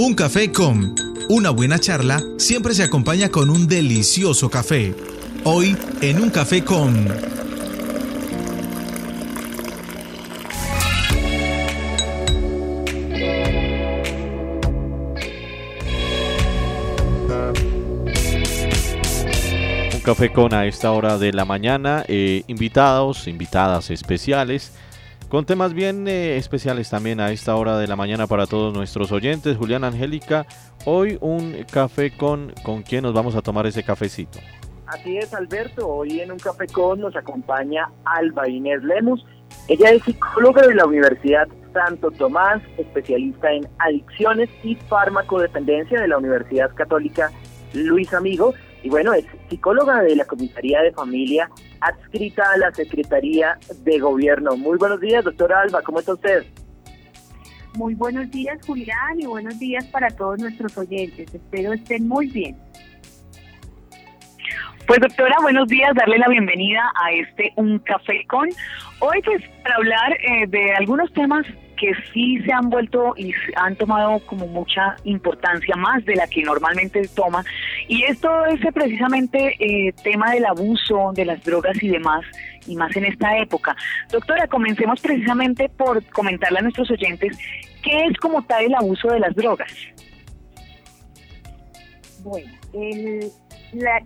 Un café con una buena charla siempre se acompaña con un delicioso café. Hoy en un café con... Un café con a esta hora de la mañana, eh, invitados, invitadas especiales con temas bien eh, especiales también a esta hora de la mañana para todos nuestros oyentes. Julián Angélica, hoy un café con, ¿con quién nos vamos a tomar ese cafecito? Así es, Alberto. Hoy en un café con nos acompaña Alba Inés Lemus. Ella es psicóloga de la Universidad Santo Tomás, especialista en adicciones y farmacodependencia de la Universidad Católica Luis Amigo. Y bueno, es psicóloga de la Comisaría de Familia adscrita a la Secretaría de Gobierno. Muy buenos días, doctora Alba, ¿cómo está usted? Muy buenos días, Julián, y buenos días para todos nuestros oyentes. Espero estén muy bien. Pues doctora, buenos días, darle la bienvenida a este Un Café con. Hoy pues para hablar eh, de algunos temas que sí se han vuelto y han tomado como mucha importancia más de la que normalmente toma. Y esto es precisamente eh, tema del abuso de las drogas y demás, y más en esta época. Doctora, comencemos precisamente por comentarle a nuestros oyentes qué es como tal el abuso de las drogas. Bueno, el,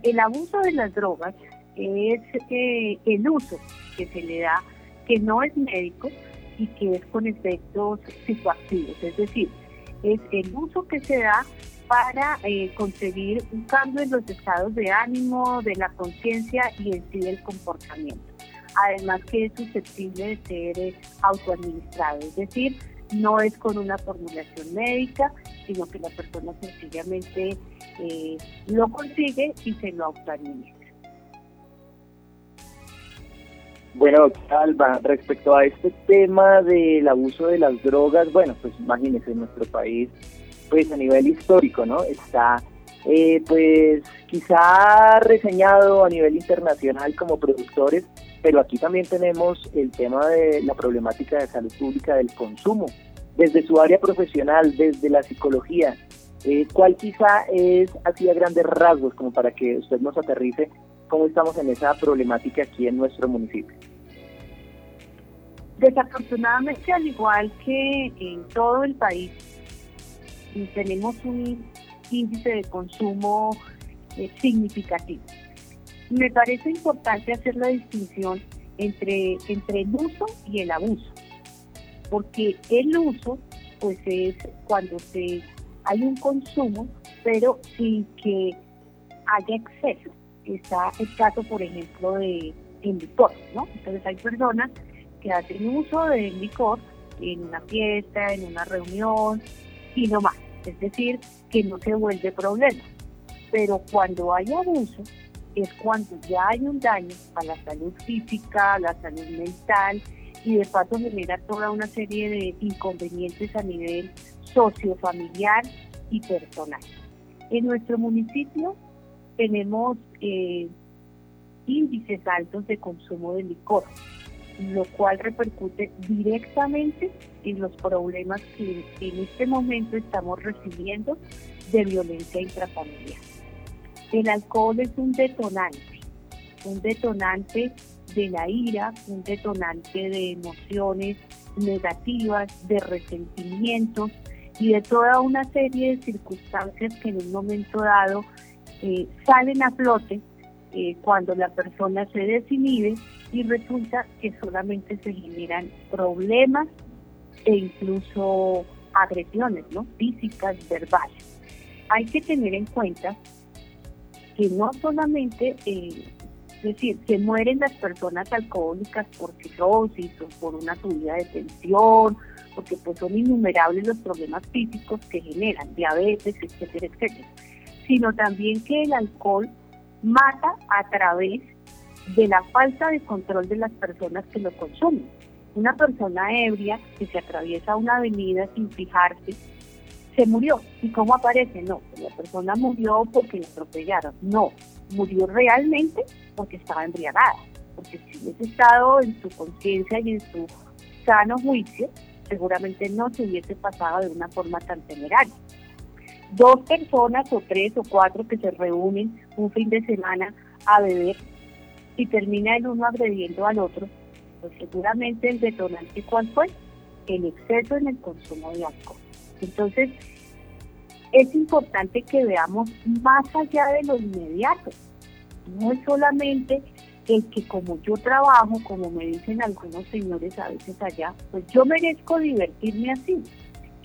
el abuso de las drogas es eh, el uso que se le da, que no es médico, y que es con efectos psicoactivos, es decir, es el uso que se da para eh, conseguir un cambio en los estados de ánimo, de la conciencia y en sí del comportamiento. Además que es susceptible de ser eh, autoadministrado, es decir, no es con una formulación médica, sino que la persona sencillamente eh, lo consigue y se lo autoadministra. Bueno, Alba, respecto a este tema del abuso de las drogas, bueno, pues imagínese, en nuestro país, pues a nivel histórico, ¿no? Está, eh, pues quizá reseñado a nivel internacional como productores, pero aquí también tenemos el tema de la problemática de salud pública del consumo, desde su área profesional, desde la psicología, eh, cuál quizá es así a grandes rasgos, como para que usted nos aterrice cómo estamos en esa problemática aquí en nuestro municipio. Desafortunadamente, al igual que en todo el país, tenemos un índice de consumo eh, significativo. Me parece importante hacer la distinción entre, entre el uso y el abuso, porque el uso pues es cuando se hay un consumo, pero sin que haya exceso está el caso, por ejemplo, de licor, ¿no? Entonces hay personas que hacen uso del licor en una fiesta, en una reunión y no más. Es decir, que no se vuelve problema. Pero cuando hay abuso, es cuando ya hay un daño a la salud física, a la salud mental y de paso genera toda una serie de inconvenientes a nivel sociofamiliar y personal. En nuestro municipio tenemos eh, índices altos de consumo de licor, lo cual repercute directamente en los problemas que en este momento estamos recibiendo de violencia intrafamiliar. El alcohol es un detonante, un detonante de la ira, un detonante de emociones negativas, de resentimientos y de toda una serie de circunstancias que en un momento dado eh, salen a flote eh, cuando la persona se desinhibe y resulta que solamente se generan problemas e incluso agresiones ¿no? físicas, verbales. Hay que tener en cuenta que no solamente, eh, es decir, se mueren las personas alcohólicas por cirrosis o por una subida de tensión, porque pues son innumerables los problemas físicos que generan, diabetes, etcétera, etcétera sino también que el alcohol mata a través de la falta de control de las personas que lo consumen. Una persona ebria que se atraviesa una avenida sin fijarse, se murió. ¿Y cómo aparece? No, la persona murió porque le atropellaron. No, murió realmente porque estaba embriagada. Porque si hubiese estado en su conciencia y en su sano juicio, seguramente no se hubiese pasado de una forma tan temeraria. dos personas o tres o cuatro que se reúnen un fin de semana a beber y termina el uno agrediendo al otro, pues seguramente el detonante cuál fue? El exceso en el consumo de alcohol. Entonces, es importante que veamos más allá de lo inmediato. No es solamente el que como yo trabajo, como me dicen algunos señores a veces allá, pues yo merezco divertirme así.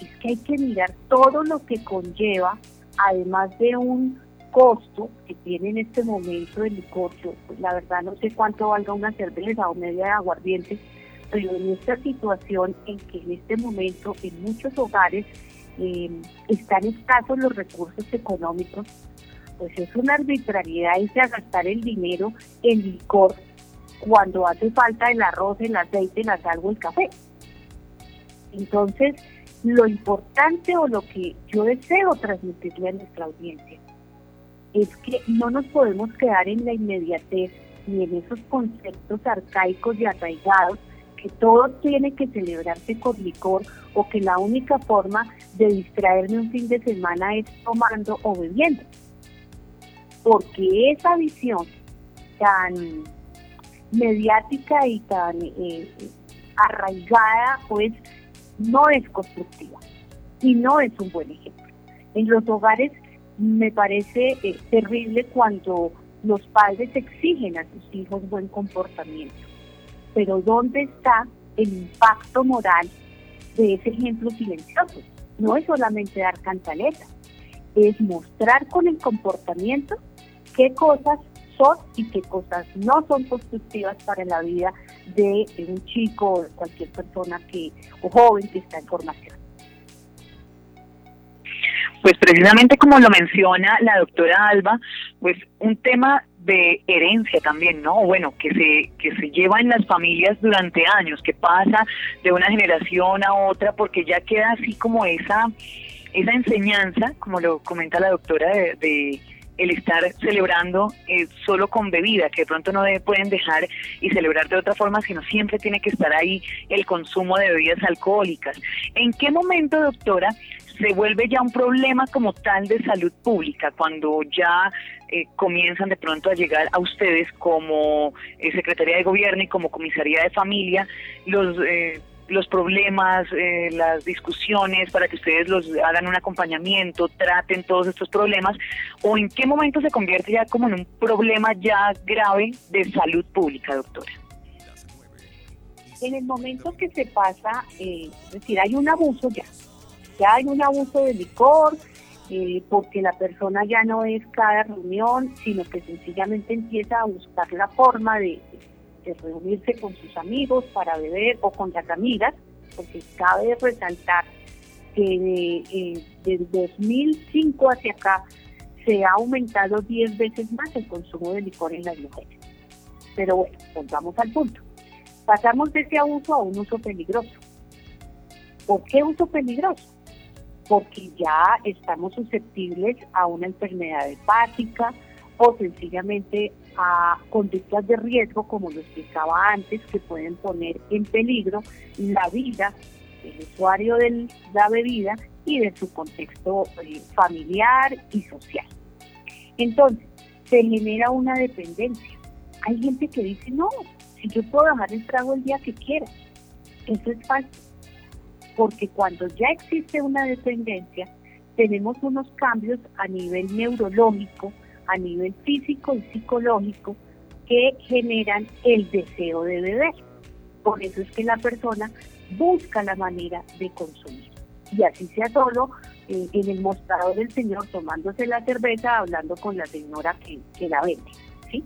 Es que hay que mirar todo lo que conlleva, además de un costo que tiene en este momento el licor. pues la verdad no sé cuánto valga una cerveza o media de aguardiente, pero en esta situación en que en este momento en muchos hogares eh, están escasos los recursos económicos, pues es una arbitrariedad irse a gastar el dinero en licor cuando hace falta el arroz, el aceite, la sal o el café. Entonces, lo importante o lo que yo deseo transmitirle a nuestra audiencia es que no nos podemos quedar en la inmediatez ni en esos conceptos arcaicos y arraigados que todo tiene que celebrarse con licor o que la única forma de distraerme un fin de semana es tomando o bebiendo. Porque esa visión tan mediática y tan eh, arraigada, pues no es constructiva y no es un buen ejemplo. En los hogares me parece eh, terrible cuando los padres exigen a sus hijos buen comportamiento pero ¿dónde está el impacto moral de ese ejemplo silencioso? No es solamente dar cantaleta, es mostrar con el comportamiento qué cosas son y qué cosas no son constructivas para la vida de, un chico o de cualquier persona que o joven que está en formación. Pues precisamente como lo menciona la doctora Alba, pues un tema de herencia también, ¿no? Bueno, que se, que se lleva en las familias durante años, que pasa de una generación a otra, porque ya queda así como esa, esa enseñanza, como lo comenta la doctora, de, el estar celebrando eh, solo con bebida, que de pronto no pueden dejar y celebrar de otra forma, sino siempre tiene que estar ahí el consumo de bebidas alcohólicas. ¿En qué momento, doctora, se vuelve ya un problema como tal de salud pública, cuando ya eh, comienzan de pronto a llegar a ustedes como eh, Secretaría de Gobierno y como Comisaría de Familia los, eh, los problemas, las discusiones para que ustedes los hagan un acompañamiento, traten todos estos problemas, o en qué momento se convierte ya como en un problema ya grave de salud pública, doctora? En el momento que se pasa, es decir, hay un abuso ya, ya hay un abuso de licor, eh, porque la persona ya no es cada reunión, sino que sencillamente empieza a buscar la forma de, reunirse con sus amigos para beber o con las amigas, porque cabe resaltar que eh, desde 2005 hacia acá se ha aumentado 10 veces más el consumo de licor en las mujeres. Pero bueno, volvamos al punto. Pasamos de ese abuso a un uso peligroso. ¿Por qué uso peligroso? Porque ya estamos susceptibles a una enfermedad hepática o sencillamente a conductas de riesgo, como lo explicaba antes, que pueden poner en peligro la vida del usuario de la bebida y de su contexto eh, familiar y social. Entonces, se genera una dependencia. Hay gente que dice, no, si yo puedo dejar el trago el día que quiera. Eso es falso porque cuando ya existe una dependencia, tenemos unos cambios a nivel neurológico, a nivel físico y psicológico que generan el deseo de beber. Por eso es que la persona busca la manera de consumir. Y así sea solo eh, en el mostrador del señor tomándose la cerveza, hablando con la señora que, la vende. ¿sí?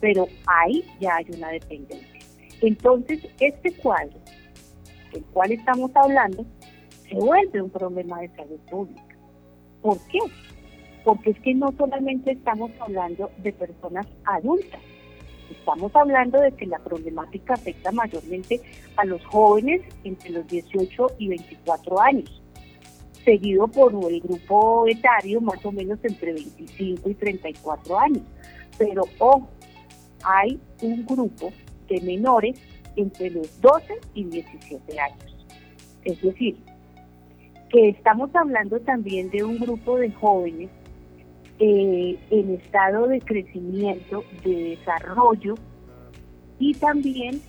Pero ahí ya hay una dependencia. Entonces, este cuadro del cual estamos hablando, se vuelve un problema de salud pública. ¿Por qué? Porque es que no solamente estamos hablando de personas adultas, estamos hablando de que la problemática afecta mayormente a los jóvenes entre los 18 y 24 años, seguido por el grupo etario más o menos entre 25 y 34 años. Pero ojo, hay un grupo de menores entre los 12 y 17 años. Es decir, que estamos hablando también de un grupo de jóvenes eh, en estado de crecimiento, de desarrollo y también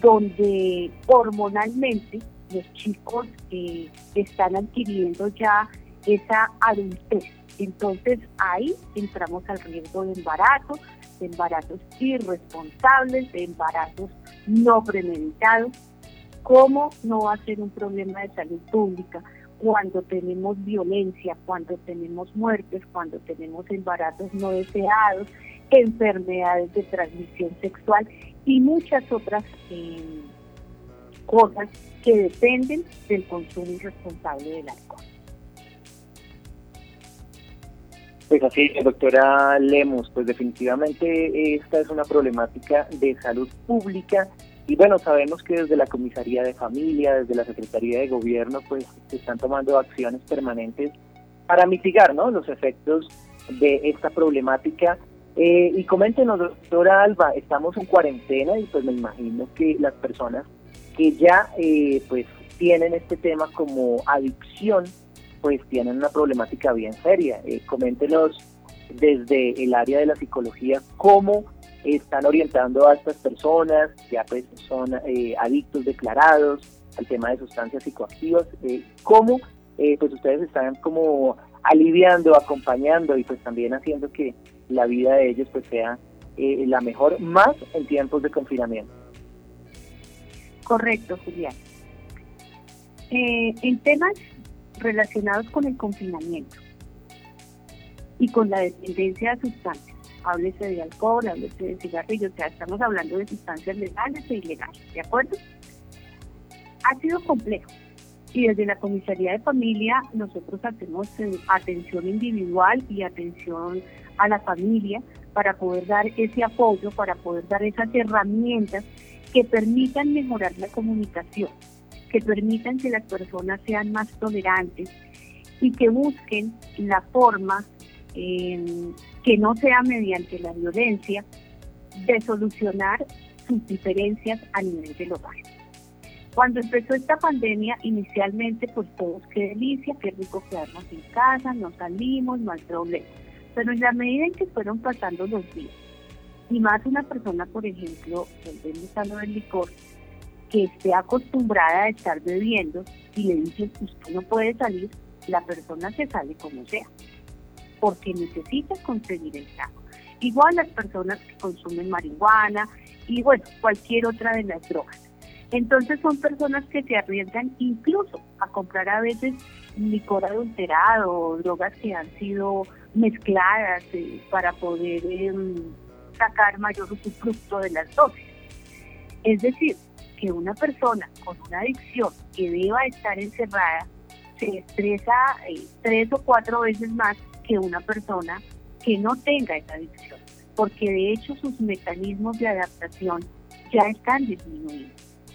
donde hormonalmente los chicos eh, están adquiriendo ya esa adultez. Entonces ahí entramos al riesgo de embarazo, de embarazos irresponsables, de embarazos no premeditados. ¿Cómo no va a ser un problema de salud pública cuando tenemos violencia, cuando tenemos muertes, cuando tenemos embarazos no deseados, enfermedades de transmisión sexual y muchas otras eh, cosas que dependen del consumo irresponsable del alcohol. Pues así, doctora Lemos, pues definitivamente esta es una problemática de salud pública y bueno, sabemos que desde la Comisaría de Familia, desde la Secretaría de Gobierno, pues se están tomando acciones permanentes para mitigar ¿no? los efectos de esta problemática. Eh, y coméntenos, doctora Alba, estamos en cuarentena y pues me imagino que las personas que ya eh, pues tienen este tema como adicción, pues tienen una problemática bien seria. Eh, coméntenos desde el área de la psicología cómo están orientando a estas personas, ya pues son eh, adictos declarados al tema de sustancias psicoactivas, eh, cómo eh, pues ustedes están como aliviando, acompañando y pues también haciendo que la vida de ellos pues sea la mejor, más en tiempos de confinamiento. Correcto, Julián. en temas relacionados con el confinamiento y con la dependencia de sustancias, háblese de alcohol, háblese de cigarrillos, o sea, estamos hablando de sustancias legales e ilegales, ¿de acuerdo? Ha sido complejo y desde la Comisaría de Familia nosotros hacemos atención individual y atención a la familia para poder dar ese apoyo, para poder dar esas herramientas que permitan mejorar la comunicación, que permitan que las personas sean más tolerantes y que busquen la forma que no sea mediante la violencia de solucionar sus diferencias a nivel del hogar. Cuando empezó esta pandemia, inicialmente pues todos qué delicia, qué rico quedarnos en casa, no salimos, no hay problema. Pero en la medida en que fueron pasando los días, y más una persona, por ejemplo, lo del licor, que esté acostumbrada a estar bebiendo y le dicen, usted no puede salir, la persona se sale como sea porque necesita conseguir el trago. Igual las personas que consumen marihuana y bueno, cualquier otra de las drogas. Entonces son personas que se arriesgan incluso a comprar a veces licor adulterado o drogas que han sido mezcladas eh, para poder em, sacar mayor usufructo de las dosis. Es decir, que una persona con una adicción que deba estar encerrada se estresa eh, tres o cuatro veces más que una persona que no tenga esa adicción, porque de hecho sus mecanismos de adaptación ya están disminuidos.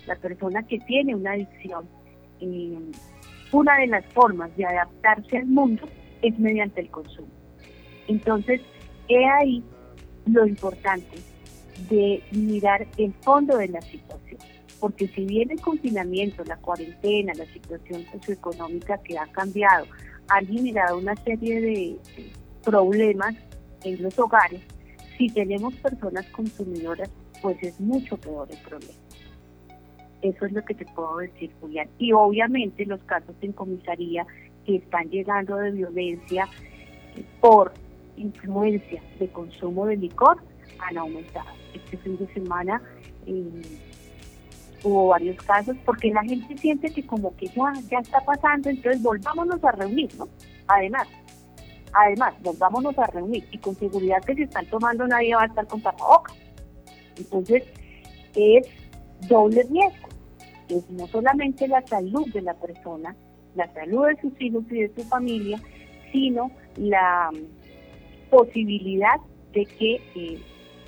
La persona que tiene una adicción, eh, una de las formas de adaptarse al mundo es mediante el consumo. Entonces, he ahí lo importante de mirar el fondo de la situación. Porque si bien el confinamiento, la cuarentena, la situación socioeconómica que ha cambiado, han generado una serie de problemas en los hogares, si tenemos personas consumidoras, pues es mucho peor el problema. Eso es lo que te puedo decir, Julián. Y obviamente los casos en comisaría que están llegando de violencia por influencia de consumo de licor han aumentado. Este fin de semana eh, hubo varios casos, porque la gente siente que como que ya, ya está pasando, entonces volvámonos a reunir, ¿no? Además, además, volvámonos a reunir y con seguridad que si están tomando nadie va a estar con tapabocas. Entonces, es doble riesgo. Es no solamente la salud de la persona, la salud de sus hijos y de su familia, sino la posibilidad de que eh,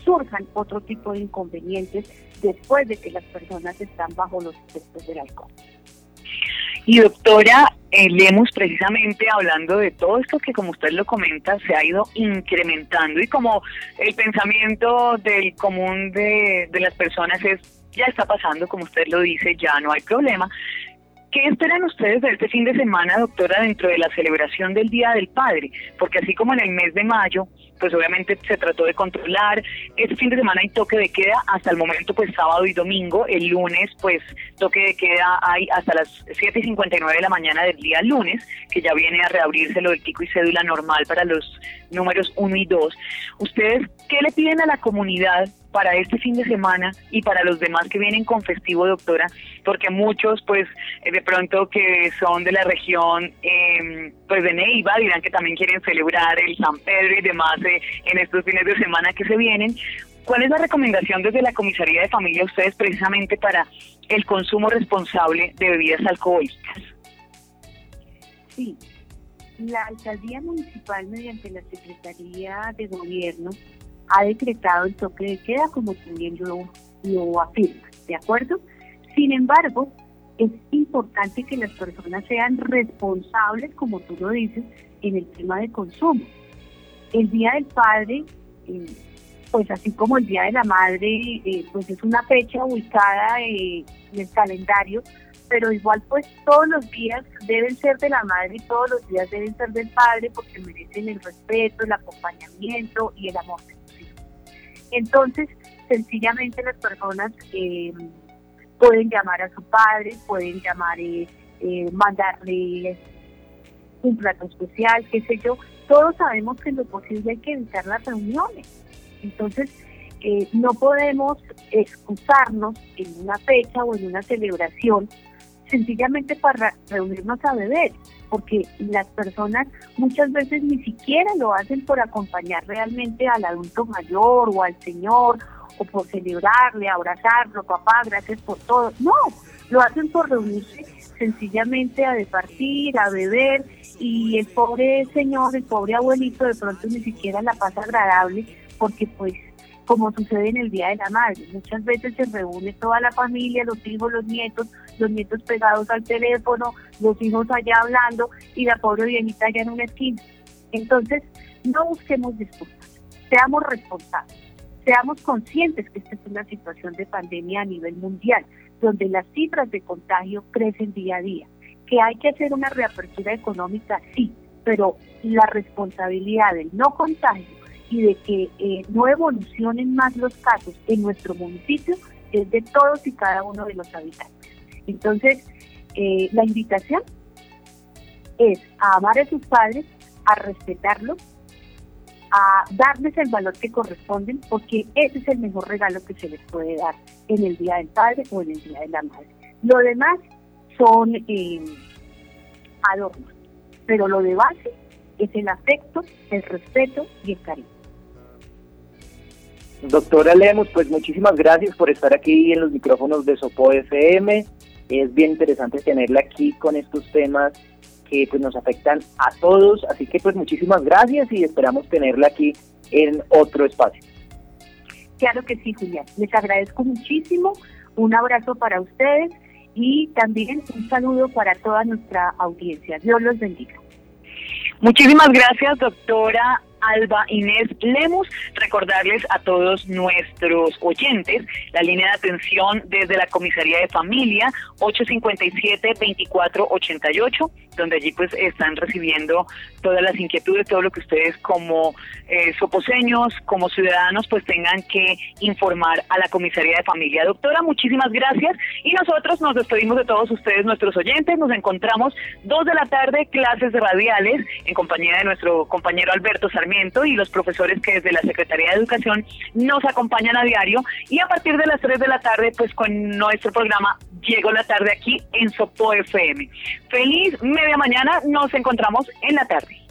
surjan otro tipo de inconvenientes después de que las personas están bajo los efectos del alcohol. Y doctora, eh, leemos precisamente hablando de todo esto que como usted lo comenta se ha ido incrementando y como el pensamiento del común de, de las personas es ya está pasando, como usted lo dice, ya no hay problema. ¿Qué esperan ustedes de este fin de semana, doctora, dentro de la celebración del Día del Padre? Porque así como en el mes de mayo, pues obviamente se trató de controlar. Este fin de semana hay toque de queda, hasta el momento pues sábado y domingo. El lunes pues toque de queda hay hasta las 7 y 59 de la mañana del día lunes, que ya viene a reabrirse lo del pico y cédula normal para los números 1 y 2. ¿Ustedes qué le piden a la comunidad para este fin de semana y para los demás que vienen con festivo, doctora, porque muchos, pues, eh, de pronto que son de la región, eh, pues, de Neiva, dirán que también quieren celebrar el San Pedro y demás eh, en estos fines de semana que se vienen. ¿Cuál es la recomendación desde la Comisaría de Familia a ustedes precisamente para el consumo responsable de bebidas alcohólicas? Sí, la alcaldía municipal mediante la Secretaría de Gobierno ha decretado el toque de queda como también lo, lo afirma, ¿de acuerdo? Sin embargo, es importante que las personas sean responsables, como tú lo dices, en el tema de consumo. El Día del Padre, eh, pues así como el Día de la Madre, eh, pues es una fecha ubicada eh, en el calendario, pero igual pues todos los días deben ser de la madre y todos los días deben ser del padre porque merecen el respeto, el acompañamiento y el amor entonces, sencillamente las personas eh, pueden llamar a su padre, pueden llamar, eh, mandarle un plato especial, qué sé yo. Todos sabemos que en lo posible hay que evitar las reuniones. Entonces, no podemos excusarnos en una fecha o en una celebración sencillamente para reunirnos a beber porque las personas muchas veces ni siquiera lo hacen por acompañar realmente al adulto mayor o al señor o por celebrarle, abrazarlo, papá, gracias por todo. No, lo hacen por reunirse sencillamente a departir, a beber y el pobre señor, el pobre abuelito de pronto ni siquiera la pasa agradable porque pues como sucede en el Día de la Madre. Muchas veces se reúne toda la familia, los hijos, los nietos, los nietos pegados al teléfono, los hijos allá hablando y la pobre viejita allá en una esquina. Entonces, no busquemos disculpas, seamos responsables, seamos conscientes que esta es una situación de pandemia a nivel mundial, donde las cifras de contagio crecen día a día, que hay que hacer una reapertura económica, sí, pero la responsabilidad del no contagio y de que eh, no evolucionen más los casos en nuestro municipio es de todos y cada uno de los habitantes. Entonces, eh, la invitación es a amar a sus padres, a respetarlos, a darles el valor que corresponden, porque ese es el mejor regalo que se les puede dar en el Día del Padre o en el Día de la Madre. Lo demás son eh, adornos, pero lo de base es el afecto, el respeto y el cariño. Doctora Lemos, pues muchísimas gracias por estar aquí en los micrófonos de Sopo FM. Es bien interesante tenerla aquí con estos temas que pues nos afectan a todos, así que pues muchísimas gracias y esperamos tenerla aquí en otro espacio. Claro que sí, Julián. Les agradezco muchísimo. Un abrazo para ustedes y también un saludo para toda nuestra audiencia. Dios los bendiga. Muchísimas gracias, doctora Alba Inés Lemus. Recordarles a todos nuestros oyentes la línea de atención desde la Comisaría de Familia 857-2488, donde allí pues están recibiendo todas las inquietudes, todo lo que ustedes como eh, soposeños, como ciudadanos pues tengan que informar a la Comisaría de Familia. Doctora, muchísimas gracias y nosotros nos despedimos de todos ustedes, nuestros oyentes. Nos encontramos dos de la tarde, clases radiales en compañía de nuestro compañero Alberto Sarmiento y los profesores que desde la Secretaría de Educación nos acompañan a diario. Y a partir de las 3 de la tarde, pues con nuestro programa Llego la tarde aquí en Sopo FM. Feliz media mañana, nos encontramos en la tarde.